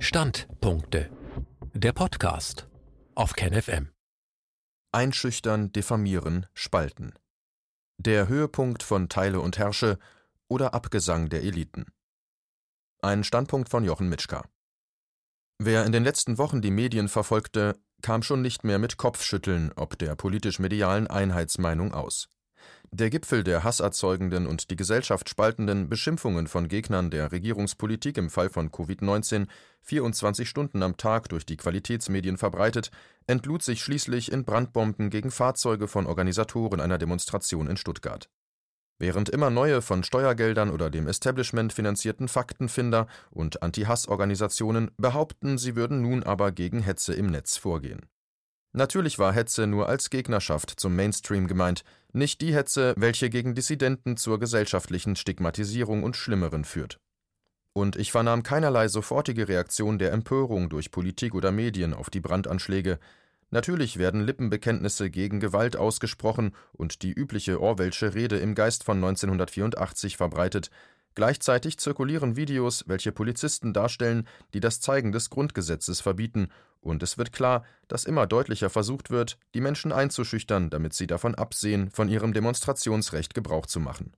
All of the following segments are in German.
Standpunkte. Der Podcast auf KenFM. Einschüchtern, diffamieren, spalten. Der Höhepunkt von Teile und Herrsche oder Abgesang der Eliten. Ein Standpunkt von Jochen Mitschka. Wer in den letzten Wochen die Medien verfolgte, kam schon nicht mehr mit Kopfschütteln ob der politisch-medialen Einheitsmeinung aus. Der Gipfel der hasserzeugenden und die Gesellschaft spaltenden Beschimpfungen von Gegnern der Regierungspolitik im Fall von Covid-19, 24 Stunden am Tag durch die Qualitätsmedien verbreitet, entlud sich schließlich in Brandbomben gegen Fahrzeuge von Organisatoren einer Demonstration in Stuttgart. Während immer neue von Steuergeldern oder dem Establishment finanzierten Faktenfinder und Anti-Hass-Organisationen behaupten, sie würden nun aber gegen Hetze im Netz vorgehen Natürlich war Hetze nur als Gegnerschaft zum Mainstream gemeint, nicht die Hetze, welche gegen Dissidenten zur gesellschaftlichen Stigmatisierung und Schlimmeren führt. Und ich vernahm keinerlei sofortige Reaktion der Empörung durch Politik oder Medien auf die Brandanschläge. Natürlich werden Lippenbekenntnisse gegen Gewalt ausgesprochen und die übliche Orwellsche Rede im Geist von 1984 verbreitet, Gleichzeitig zirkulieren Videos, welche Polizisten darstellen, die das Zeigen des Grundgesetzes verbieten, und es wird klar, dass immer deutlicher versucht wird, die Menschen einzuschüchtern, damit sie davon absehen, von ihrem Demonstrationsrecht Gebrauch zu machen.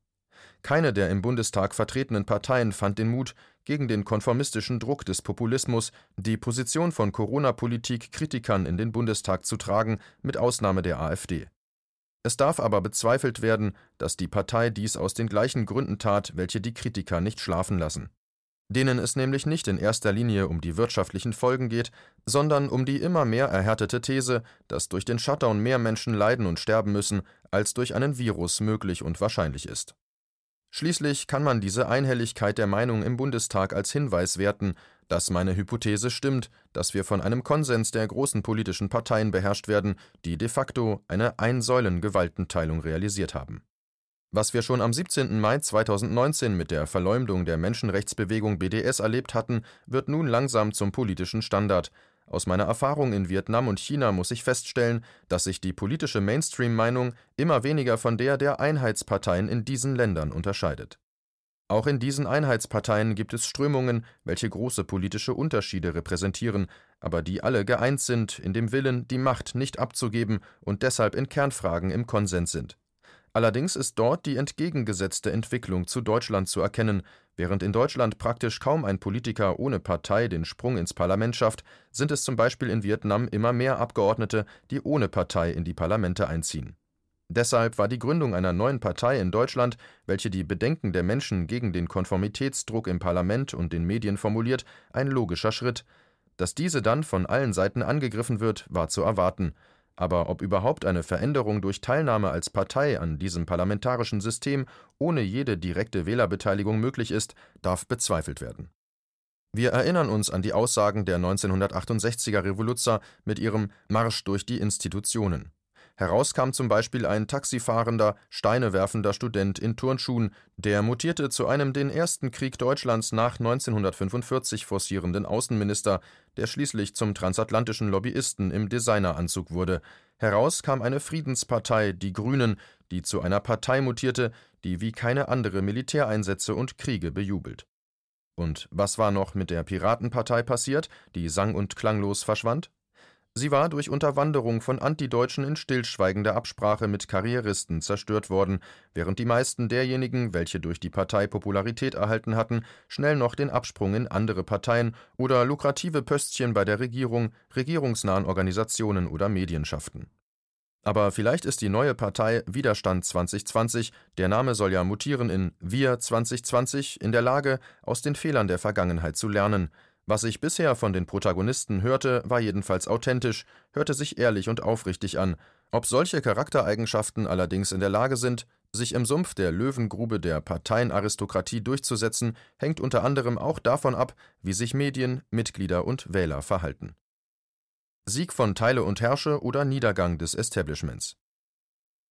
Keine der im Bundestag vertretenen Parteien fand den Mut, gegen den konformistischen Druck des Populismus die Position von Corona-Politik Kritikern in den Bundestag zu tragen, mit Ausnahme der AfD. Es darf aber bezweifelt werden, dass die Partei dies aus den gleichen Gründen tat, welche die Kritiker nicht schlafen lassen. Denen es nämlich nicht in erster Linie um die wirtschaftlichen Folgen geht, sondern um die immer mehr erhärtete These, dass durch den Shutdown mehr Menschen leiden und sterben müssen, als durch einen Virus möglich und wahrscheinlich ist. Schließlich kann man diese Einhelligkeit der Meinung im Bundestag als Hinweis werten, dass meine Hypothese stimmt, dass wir von einem Konsens der großen politischen Parteien beherrscht werden, die de facto eine Ein-Säulen-Gewaltenteilung realisiert haben. Was wir schon am 17. Mai 2019 mit der Verleumdung der Menschenrechtsbewegung BDS erlebt hatten, wird nun langsam zum politischen Standard. Aus meiner Erfahrung in Vietnam und China muss ich feststellen, dass sich die politische Mainstream-Meinung immer weniger von der der Einheitsparteien in diesen Ländern unterscheidet. Auch in diesen Einheitsparteien gibt es Strömungen, welche große politische Unterschiede repräsentieren, aber die alle geeint sind in dem Willen, die Macht nicht abzugeben und deshalb in Kernfragen im Konsens sind. Allerdings ist dort die entgegengesetzte Entwicklung zu Deutschland zu erkennen. Während in Deutschland praktisch kaum ein Politiker ohne Partei den Sprung ins Parlament schafft, sind es zum Beispiel in Vietnam immer mehr Abgeordnete, die ohne Partei in die Parlamente einziehen. Deshalb war die Gründung einer neuen Partei in Deutschland, welche die Bedenken der Menschen gegen den Konformitätsdruck im Parlament und den Medien formuliert, ein logischer Schritt. Dass diese dann von allen Seiten angegriffen wird, war zu erwarten. Aber ob überhaupt eine Veränderung durch Teilnahme als Partei an diesem parlamentarischen System ohne jede direkte Wählerbeteiligung möglich ist, darf bezweifelt werden. Wir erinnern uns an die Aussagen der 1968er Revoluzzer mit ihrem Marsch durch die Institutionen. Heraus kam zum Beispiel ein taxifahrender, steinewerfender Student in Turnschuhen, der mutierte zu einem den ersten Krieg Deutschlands nach 1945 forcierenden Außenminister, der schließlich zum transatlantischen Lobbyisten im Designeranzug wurde. Heraus kam eine Friedenspartei, die Grünen, die zu einer Partei mutierte, die wie keine andere Militäreinsätze und Kriege bejubelt. Und was war noch mit der Piratenpartei passiert, die sang- und klanglos verschwand? Sie war durch Unterwanderung von Antideutschen in stillschweigender Absprache mit Karrieristen zerstört worden, während die meisten derjenigen, welche durch die Partei Popularität erhalten hatten, schnell noch den Absprung in andere Parteien oder lukrative Pöstchen bei der Regierung, regierungsnahen Organisationen oder Medien schafften. Aber vielleicht ist die neue Partei Widerstand 2020, der Name soll ja mutieren in Wir 2020, in der Lage, aus den Fehlern der Vergangenheit zu lernen, was ich bisher von den Protagonisten hörte, war jedenfalls authentisch, hörte sich ehrlich und aufrichtig an. Ob solche Charaktereigenschaften allerdings in der Lage sind, sich im Sumpf der Löwengrube der Parteienaristokratie durchzusetzen, hängt unter anderem auch davon ab, wie sich Medien, Mitglieder und Wähler verhalten. Sieg von Teile und Herrsche oder Niedergang des Establishments.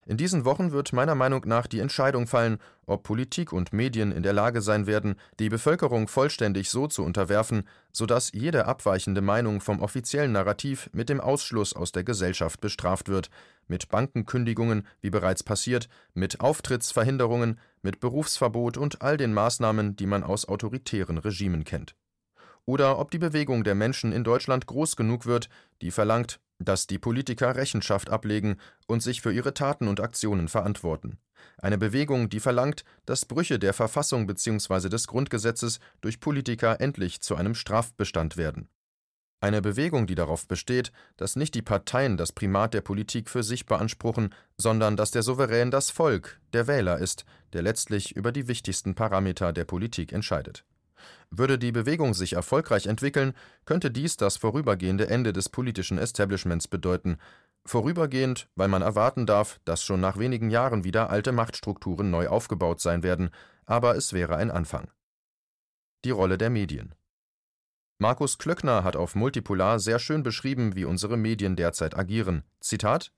In diesen Wochen wird meiner Meinung nach die Entscheidung fallen, ob Politik und Medien in der Lage sein werden, die Bevölkerung vollständig so zu unterwerfen, sodass jede abweichende Meinung vom offiziellen Narrativ mit dem Ausschluss aus der Gesellschaft bestraft wird, mit Bankenkündigungen, wie bereits passiert, mit Auftrittsverhinderungen, mit Berufsverbot und all den Maßnahmen, die man aus autoritären Regimen kennt. Oder ob die Bewegung der Menschen in Deutschland groß genug wird, die verlangt, dass die Politiker Rechenschaft ablegen und sich für ihre Taten und Aktionen verantworten. Eine Bewegung, die verlangt, dass Brüche der Verfassung bzw. des Grundgesetzes durch Politiker endlich zu einem Strafbestand werden. Eine Bewegung, die darauf besteht, dass nicht die Parteien das Primat der Politik für sich beanspruchen, sondern dass der Souverän das Volk, der Wähler ist, der letztlich über die wichtigsten Parameter der Politik entscheidet. Würde die Bewegung sich erfolgreich entwickeln, könnte dies das vorübergehende Ende des politischen Establishments bedeuten, vorübergehend, weil man erwarten darf, dass schon nach wenigen Jahren wieder alte Machtstrukturen neu aufgebaut sein werden, aber es wäre ein Anfang. Die Rolle der Medien Markus Klöckner hat auf Multipolar sehr schön beschrieben, wie unsere Medien derzeit agieren. Zitat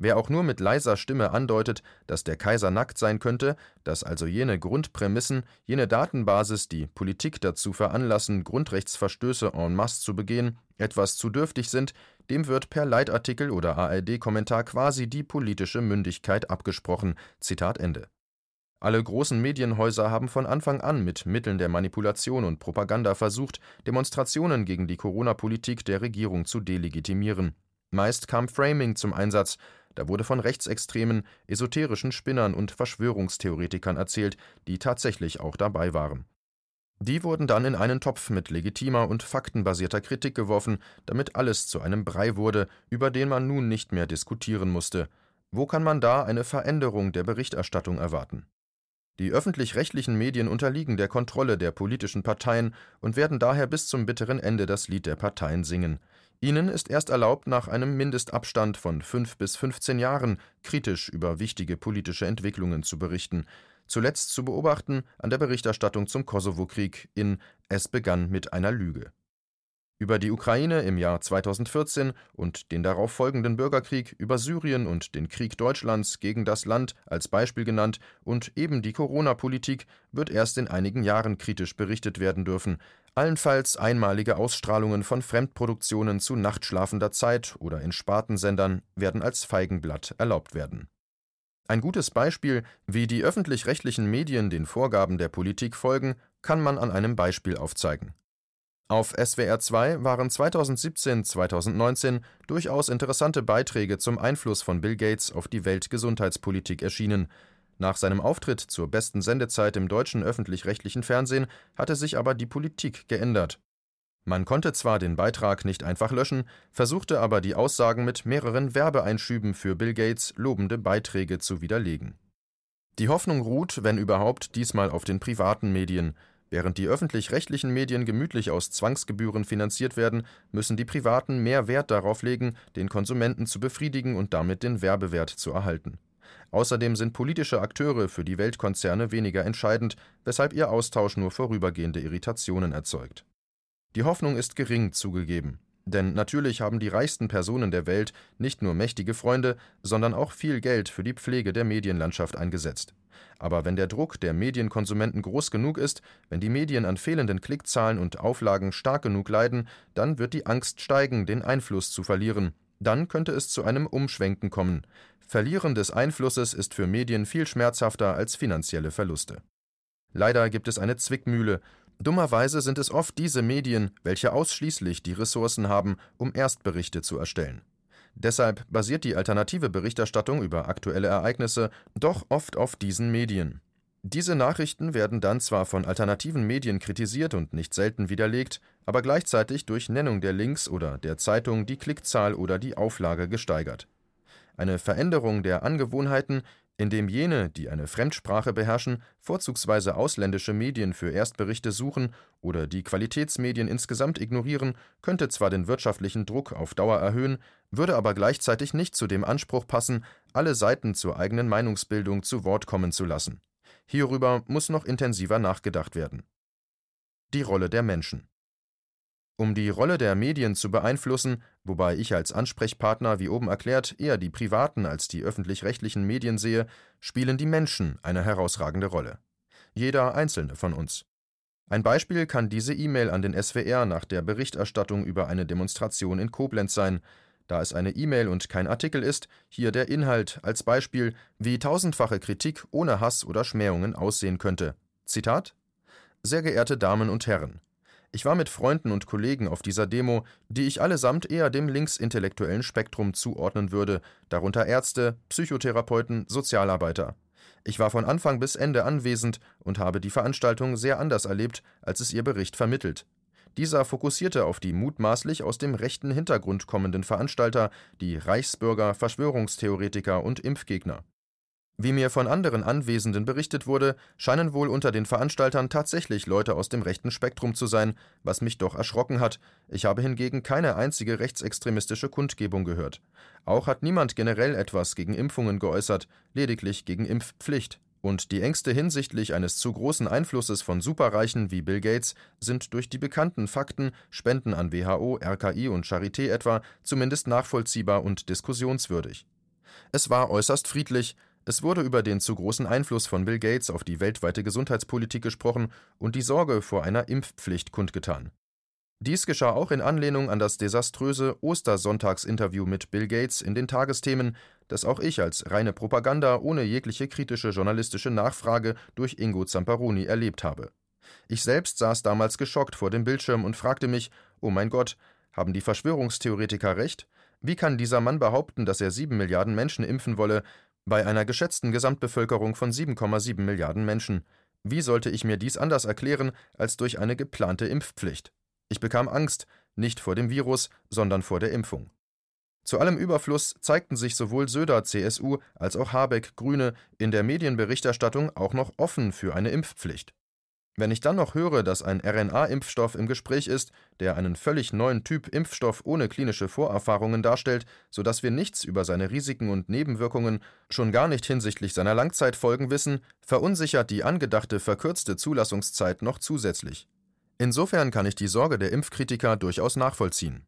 Wer auch nur mit leiser Stimme andeutet, dass der Kaiser nackt sein könnte, dass also jene Grundprämissen, jene Datenbasis die Politik dazu veranlassen, Grundrechtsverstöße en masse zu begehen, etwas zu dürftig sind, dem wird per Leitartikel oder ARD-Kommentar quasi die politische Mündigkeit abgesprochen. Zitat Ende. Alle großen Medienhäuser haben von Anfang an mit Mitteln der Manipulation und Propaganda versucht, Demonstrationen gegen die Corona-Politik der Regierung zu delegitimieren. Meist kam Framing zum Einsatz, da wurde von rechtsextremen, esoterischen Spinnern und Verschwörungstheoretikern erzählt, die tatsächlich auch dabei waren. Die wurden dann in einen Topf mit legitimer und faktenbasierter Kritik geworfen, damit alles zu einem Brei wurde, über den man nun nicht mehr diskutieren musste. Wo kann man da eine Veränderung der Berichterstattung erwarten? Die öffentlich-rechtlichen Medien unterliegen der Kontrolle der politischen Parteien und werden daher bis zum bitteren Ende das Lied der Parteien singen. Ihnen ist erst erlaubt, nach einem Mindestabstand von fünf bis 15 Jahren kritisch über wichtige politische Entwicklungen zu berichten. Zuletzt zu beobachten an der Berichterstattung zum Kosovo-Krieg in Es begann mit einer Lüge über die Ukraine im Jahr 2014 und den darauf folgenden Bürgerkrieg, über Syrien und den Krieg Deutschlands gegen das Land als Beispiel genannt und eben die Corona-Politik wird erst in einigen Jahren kritisch berichtet werden dürfen. Allenfalls einmalige Ausstrahlungen von Fremdproduktionen zu nachtschlafender Zeit oder in Spartensendern werden als Feigenblatt erlaubt werden. Ein gutes Beispiel, wie die öffentlich-rechtlichen Medien den Vorgaben der Politik folgen, kann man an einem Beispiel aufzeigen. Auf SWR 2 waren 2017/2019 durchaus interessante Beiträge zum Einfluss von Bill Gates auf die Weltgesundheitspolitik erschienen. Nach seinem Auftritt zur besten Sendezeit im deutschen öffentlich-rechtlichen Fernsehen hatte sich aber die Politik geändert. Man konnte zwar den Beitrag nicht einfach löschen, versuchte aber die Aussagen mit mehreren Werbeeinschüben für Bill Gates lobende Beiträge zu widerlegen. Die Hoffnung ruht, wenn überhaupt, diesmal auf den privaten Medien. Während die öffentlich-rechtlichen Medien gemütlich aus Zwangsgebühren finanziert werden, müssen die privaten mehr Wert darauf legen, den Konsumenten zu befriedigen und damit den Werbewert zu erhalten. Außerdem sind politische Akteure für die Weltkonzerne weniger entscheidend, weshalb ihr Austausch nur vorübergehende Irritationen erzeugt. Die Hoffnung ist gering zugegeben. Denn natürlich haben die reichsten Personen der Welt nicht nur mächtige Freunde, sondern auch viel Geld für die Pflege der Medienlandschaft eingesetzt. Aber wenn der Druck der Medienkonsumenten groß genug ist, wenn die Medien an fehlenden Klickzahlen und Auflagen stark genug leiden, dann wird die Angst steigen, den Einfluss zu verlieren. Dann könnte es zu einem Umschwenken kommen. Verlieren des Einflusses ist für Medien viel schmerzhafter als finanzielle Verluste. Leider gibt es eine Zwickmühle. Dummerweise sind es oft diese Medien, welche ausschließlich die Ressourcen haben, um Erstberichte zu erstellen. Deshalb basiert die alternative Berichterstattung über aktuelle Ereignisse doch oft auf diesen Medien. Diese Nachrichten werden dann zwar von alternativen Medien kritisiert und nicht selten widerlegt, aber gleichzeitig durch Nennung der Links oder der Zeitung die Klickzahl oder die Auflage gesteigert. Eine Veränderung der Angewohnheiten indem jene, die eine Fremdsprache beherrschen, vorzugsweise ausländische Medien für Erstberichte suchen oder die Qualitätsmedien insgesamt ignorieren, könnte zwar den wirtschaftlichen Druck auf Dauer erhöhen, würde aber gleichzeitig nicht zu dem Anspruch passen, alle Seiten zur eigenen Meinungsbildung zu Wort kommen zu lassen. Hierüber muss noch intensiver nachgedacht werden. Die Rolle der Menschen um die Rolle der Medien zu beeinflussen, wobei ich als Ansprechpartner, wie oben erklärt, eher die privaten als die öffentlich-rechtlichen Medien sehe, spielen die Menschen eine herausragende Rolle. Jeder einzelne von uns. Ein Beispiel kann diese E-Mail an den SWR nach der Berichterstattung über eine Demonstration in Koblenz sein. Da es eine E-Mail und kein Artikel ist, hier der Inhalt als Beispiel, wie tausendfache Kritik ohne Hass oder Schmähungen aussehen könnte. Zitat Sehr geehrte Damen und Herren, Ich war mit Freunden und Kollegen auf dieser Demo, die ich allesamt eher dem linksintellektuellen Spektrum zuordnen würde, darunter Ärzte, Psychotherapeuten, Sozialarbeiter. Ich war von Anfang bis Ende anwesend und habe die Veranstaltung sehr anders erlebt, als es ihr Bericht vermittelt. Dieser fokussierte auf die mutmaßlich aus dem rechten Hintergrund kommenden Veranstalter, die Reichsbürger, Verschwörungstheoretiker und Impfgegner. Wie mir von anderen Anwesenden berichtet wurde, scheinen wohl unter den Veranstaltern tatsächlich Leute aus dem rechten Spektrum zu sein, was mich doch erschrocken hat. Ich habe hingegen keine einzige rechtsextremistische Kundgebung gehört. Auch hat niemand generell etwas gegen Impfungen geäußert, lediglich gegen Impfpflicht. Und die Ängste hinsichtlich eines zu großen Einflusses von Superreichen wie Bill Gates sind durch die bekannten Fakten, Spenden an WHO, RKI und Charité etwa, zumindest nachvollziehbar und diskussionswürdig. Es war äußerst friedlich, es wurde über den zu großen Einfluss von Bill Gates auf die weltweite Gesundheitspolitik gesprochen und die Sorge vor einer Impfpflicht kundgetan. Dies geschah auch in Anlehnung an das desaströse Ostersonntagsinterview mit Bill Gates in den Tagesthemen, das auch ich als reine Propaganda ohne jegliche kritische journalistische Nachfrage durch Ingo Zamparoni erlebt habe. Ich selbst saß damals geschockt vor dem Bildschirm und fragte mich: Oh mein Gott, haben die Verschwörungstheoretiker recht? Wie kann dieser Mann behaupten, dass er sieben Milliarden Menschen impfen wolle, bei einer geschätzten Gesamtbevölkerung von 7,7 Milliarden Menschen. Wie sollte ich mir dies anders erklären als durch eine geplante Impfpflicht? Ich bekam Angst, nicht vor dem Virus, sondern vor der Impfung. Zu allem Überfluss zeigten sich sowohl Söder CSU als auch Habeck Grüne in der Medienberichterstattung auch noch offen für eine Impfpflicht. Wenn ich dann noch höre, dass ein RNA-Impfstoff im Gespräch ist, der einen völlig neuen Typ Impfstoff ohne klinische Vorerfahrungen darstellt, sodass wir nichts über seine Risiken und Nebenwirkungen, schon gar nicht hinsichtlich seiner Langzeitfolgen wissen, verunsichert die angedachte verkürzte Zulassungszeit noch zusätzlich. Insofern kann ich die Sorge der Impfkritiker durchaus nachvollziehen.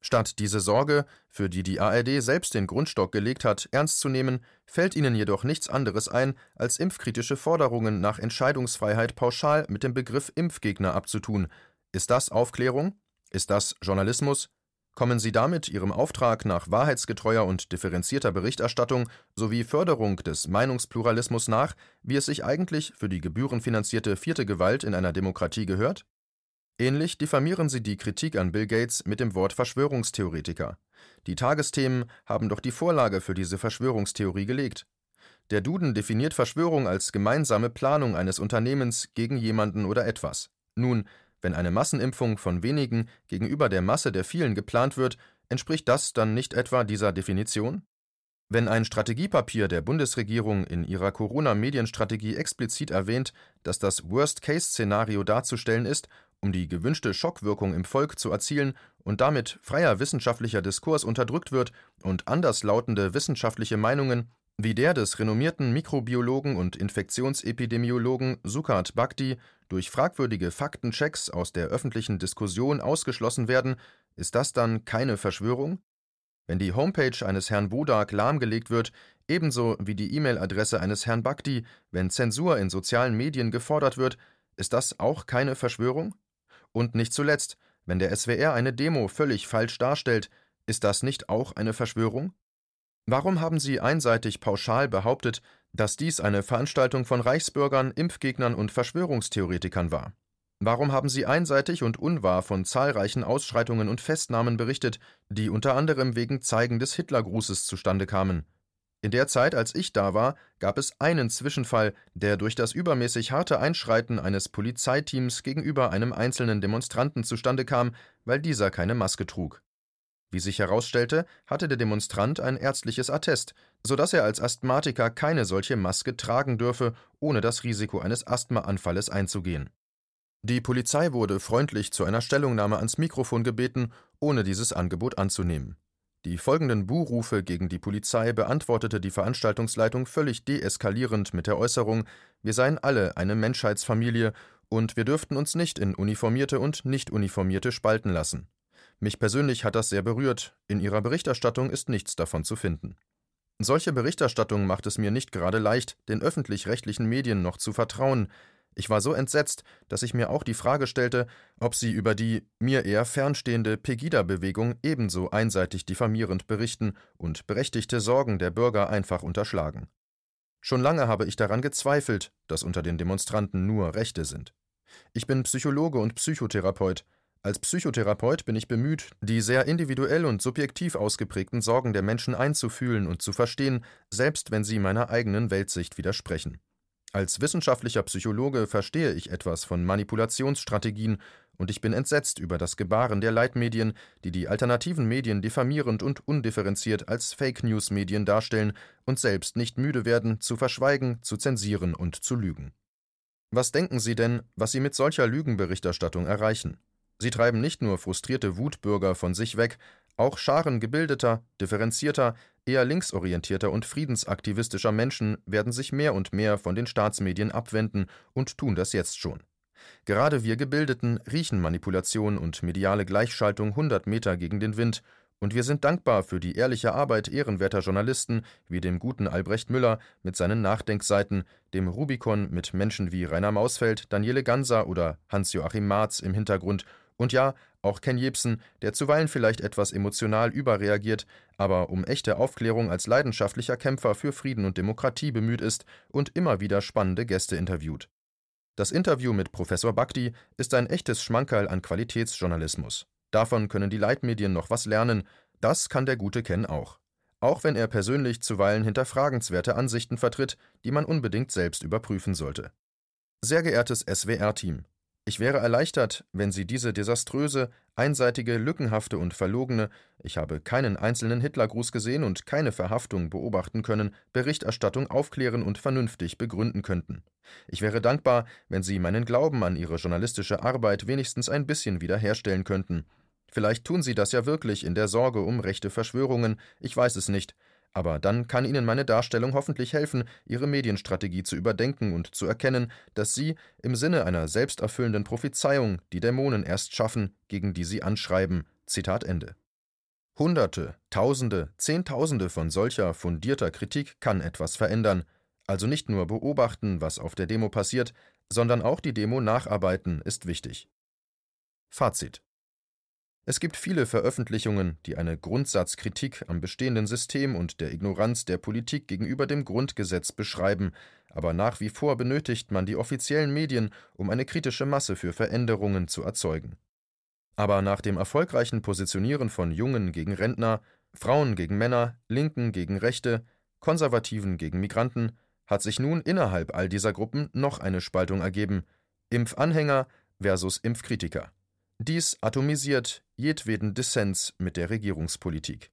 Statt diese Sorge, für die die ARD selbst den Grundstock gelegt hat, ernst zu nehmen, fällt ihnen jedoch nichts anderes ein, als impfkritische Forderungen nach Entscheidungsfreiheit pauschal mit dem Begriff Impfgegner abzutun. Ist das Aufklärung? Ist das Journalismus? Kommen Sie damit Ihrem Auftrag nach wahrheitsgetreuer und differenzierter Berichterstattung sowie Förderung des Meinungspluralismus nach, wie es sich eigentlich für die gebührenfinanzierte vierte Gewalt in einer Demokratie gehört? Ähnlich diffamieren sie die Kritik an Bill Gates mit dem Wort Verschwörungstheoretiker. Die Tagesthemen haben doch die Vorlage für diese Verschwörungstheorie gelegt. Der Duden definiert Verschwörung als gemeinsame Planung eines Unternehmens gegen jemanden oder etwas. Nun, wenn eine Massenimpfung von wenigen gegenüber der Masse der vielen geplant wird, entspricht das dann nicht etwa dieser Definition? Wenn ein Strategiepapier der Bundesregierung in ihrer Corona-Medienstrategie explizit erwähnt, dass das Worst-Case-Szenario darzustellen ist um die gewünschte Schockwirkung im Volk zu erzielen und damit freier wissenschaftlicher Diskurs unterdrückt wird und anderslautende wissenschaftliche Meinungen wie der des renommierten Mikrobiologen und Infektionsepidemiologen Sukat Bhakti durch fragwürdige Faktenchecks aus der öffentlichen Diskussion ausgeschlossen werden, ist das dann keine Verschwörung? Wenn die Homepage eines Herrn Wodak lahmgelegt wird, ebenso wie die E-Mail-Adresse eines Herrn Bhakti, wenn Zensur in sozialen Medien gefordert wird, ist das auch keine Verschwörung? Und nicht zuletzt, wenn der SWR eine Demo völlig falsch darstellt, ist das nicht auch eine Verschwörung? Warum haben Sie einseitig pauschal behauptet, dass dies eine Veranstaltung von Reichsbürgern, Impfgegnern und Verschwörungstheoretikern war? Warum haben Sie einseitig und unwahr von zahlreichen Ausschreitungen und Festnahmen berichtet, die unter anderem wegen Zeigen des Hitlergrußes zustande kamen? In der Zeit, als ich da war, gab es einen Zwischenfall, der durch das übermäßig harte Einschreiten eines Polizeiteams gegenüber einem einzelnen Demonstranten zustande kam, weil dieser keine Maske trug. Wie sich herausstellte, hatte der Demonstrant ein ärztliches Attest, so dass er als Asthmatiker keine solche Maske tragen dürfe, ohne das Risiko eines Asthmaanfalles einzugehen. Die Polizei wurde freundlich zu einer Stellungnahme ans Mikrofon gebeten, ohne dieses Angebot anzunehmen. Die folgenden Buhrufe gegen die Polizei beantwortete die Veranstaltungsleitung völlig deeskalierend mit der Äußerung, wir seien alle eine Menschheitsfamilie und wir dürften uns nicht in Uniformierte und Nicht-Uniformierte spalten lassen. Mich persönlich hat das sehr berührt, in ihrer Berichterstattung ist nichts davon zu finden. Solche Berichterstattung macht es mir nicht gerade leicht, den öffentlich-rechtlichen Medien noch zu vertrauen, ich war so entsetzt, dass ich mir auch die Frage stellte, ob sie über die mir eher fernstehende Pegida-Bewegung ebenso einseitig diffamierend berichten und berechtigte Sorgen der Bürger einfach unterschlagen. Schon lange habe ich daran gezweifelt, dass unter den Demonstranten nur Rechte sind. Ich bin Psychologe und Psychotherapeut. Als Psychotherapeut bin ich bemüht, die sehr individuell und subjektiv ausgeprägten Sorgen der Menschen einzufühlen und zu verstehen, selbst wenn sie meiner eigenen Weltsicht widersprechen. Als wissenschaftlicher Psychologe verstehe ich etwas von Manipulationsstrategien und ich bin entsetzt über das Gebaren der Leitmedien, die die alternativen Medien diffamierend und undifferenziert als Fake-News-Medien darstellen und selbst nicht müde werden, zu verschweigen, zu zensieren und zu lügen. Was denken Sie denn, was Sie mit solcher Lügenberichterstattung erreichen? Sie treiben nicht nur frustrierte Wutbürger von sich weg, auch Scharen gebildeter, differenzierter, eher linksorientierter und friedensaktivistischer Menschen werden sich mehr und mehr von den Staatsmedien abwenden und tun das jetzt schon. Gerade wir Gebildeten riechen Manipulation und mediale Gleichschaltung hundert Meter gegen den Wind, und wir sind dankbar für die ehrliche Arbeit ehrenwerter Journalisten wie dem guten Albrecht Müller mit seinen Nachdenkseiten, dem Rubicon mit Menschen wie Rainer Mausfeld, Daniele Ganser oder Hans-Joachim Marz im Hintergrund und ja, auch Ken Jebsen, der zuweilen vielleicht etwas emotional überreagiert, aber um echte Aufklärung als leidenschaftlicher Kämpfer für Frieden und Demokratie bemüht ist und immer wieder spannende Gäste interviewt. Das Interview mit Professor Bakti ist ein echtes Schmankerl an Qualitätsjournalismus. Davon können die Leitmedien noch was lernen, das kann der gute Ken auch. Auch wenn er persönlich zuweilen hinterfragenswerte Ansichten vertritt, die man unbedingt selbst überprüfen sollte. Sehr geehrtes SWR-Team, ich wäre erleichtert, wenn Sie diese desaströse, einseitige, lückenhafte und verlogene, ich habe keinen einzelnen Hitlergruß gesehen und keine Verhaftung beobachten können, Berichterstattung aufklären und vernünftig begründen könnten. Ich wäre dankbar, wenn Sie meinen Glauben an Ihre journalistische Arbeit wenigstens ein bisschen wiederherstellen könnten. Vielleicht tun Sie das ja wirklich in der Sorge um rechte Verschwörungen, ich weiß es nicht, aber dann kann Ihnen meine Darstellung hoffentlich helfen, Ihre Medienstrategie zu überdenken und zu erkennen, dass Sie im Sinne einer selbsterfüllenden Prophezeiung die Dämonen erst schaffen, gegen die Sie anschreiben. Zitat Ende. Hunderte, Tausende, Zehntausende von solcher fundierter Kritik kann etwas verändern. Also nicht nur beobachten, was auf der Demo passiert, sondern auch die Demo nacharbeiten ist wichtig. Fazit es gibt viele Veröffentlichungen, die eine Grundsatzkritik am bestehenden System und der Ignoranz der Politik gegenüber dem Grundgesetz beschreiben, aber nach wie vor benötigt man die offiziellen Medien, um eine kritische Masse für Veränderungen zu erzeugen. Aber nach dem erfolgreichen Positionieren von Jungen gegen Rentner, Frauen gegen Männer, Linken gegen Rechte, Konservativen gegen Migranten, hat sich nun innerhalb all dieser Gruppen noch eine Spaltung ergeben Impfanhänger versus Impfkritiker. Dies atomisiert jedweden Dissens mit der Regierungspolitik.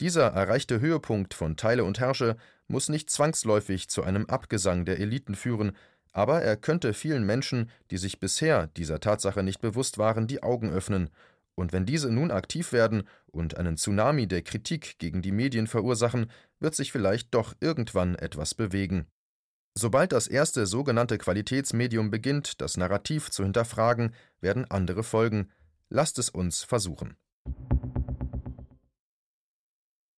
Dieser erreichte Höhepunkt von Teile und Herrsche muss nicht zwangsläufig zu einem Abgesang der Eliten führen, aber er könnte vielen Menschen, die sich bisher dieser Tatsache nicht bewusst waren, die Augen öffnen, und wenn diese nun aktiv werden und einen Tsunami der Kritik gegen die Medien verursachen, wird sich vielleicht doch irgendwann etwas bewegen. Sobald das erste sogenannte Qualitätsmedium beginnt, das Narrativ zu hinterfragen, werden andere folgen. Lasst es uns versuchen.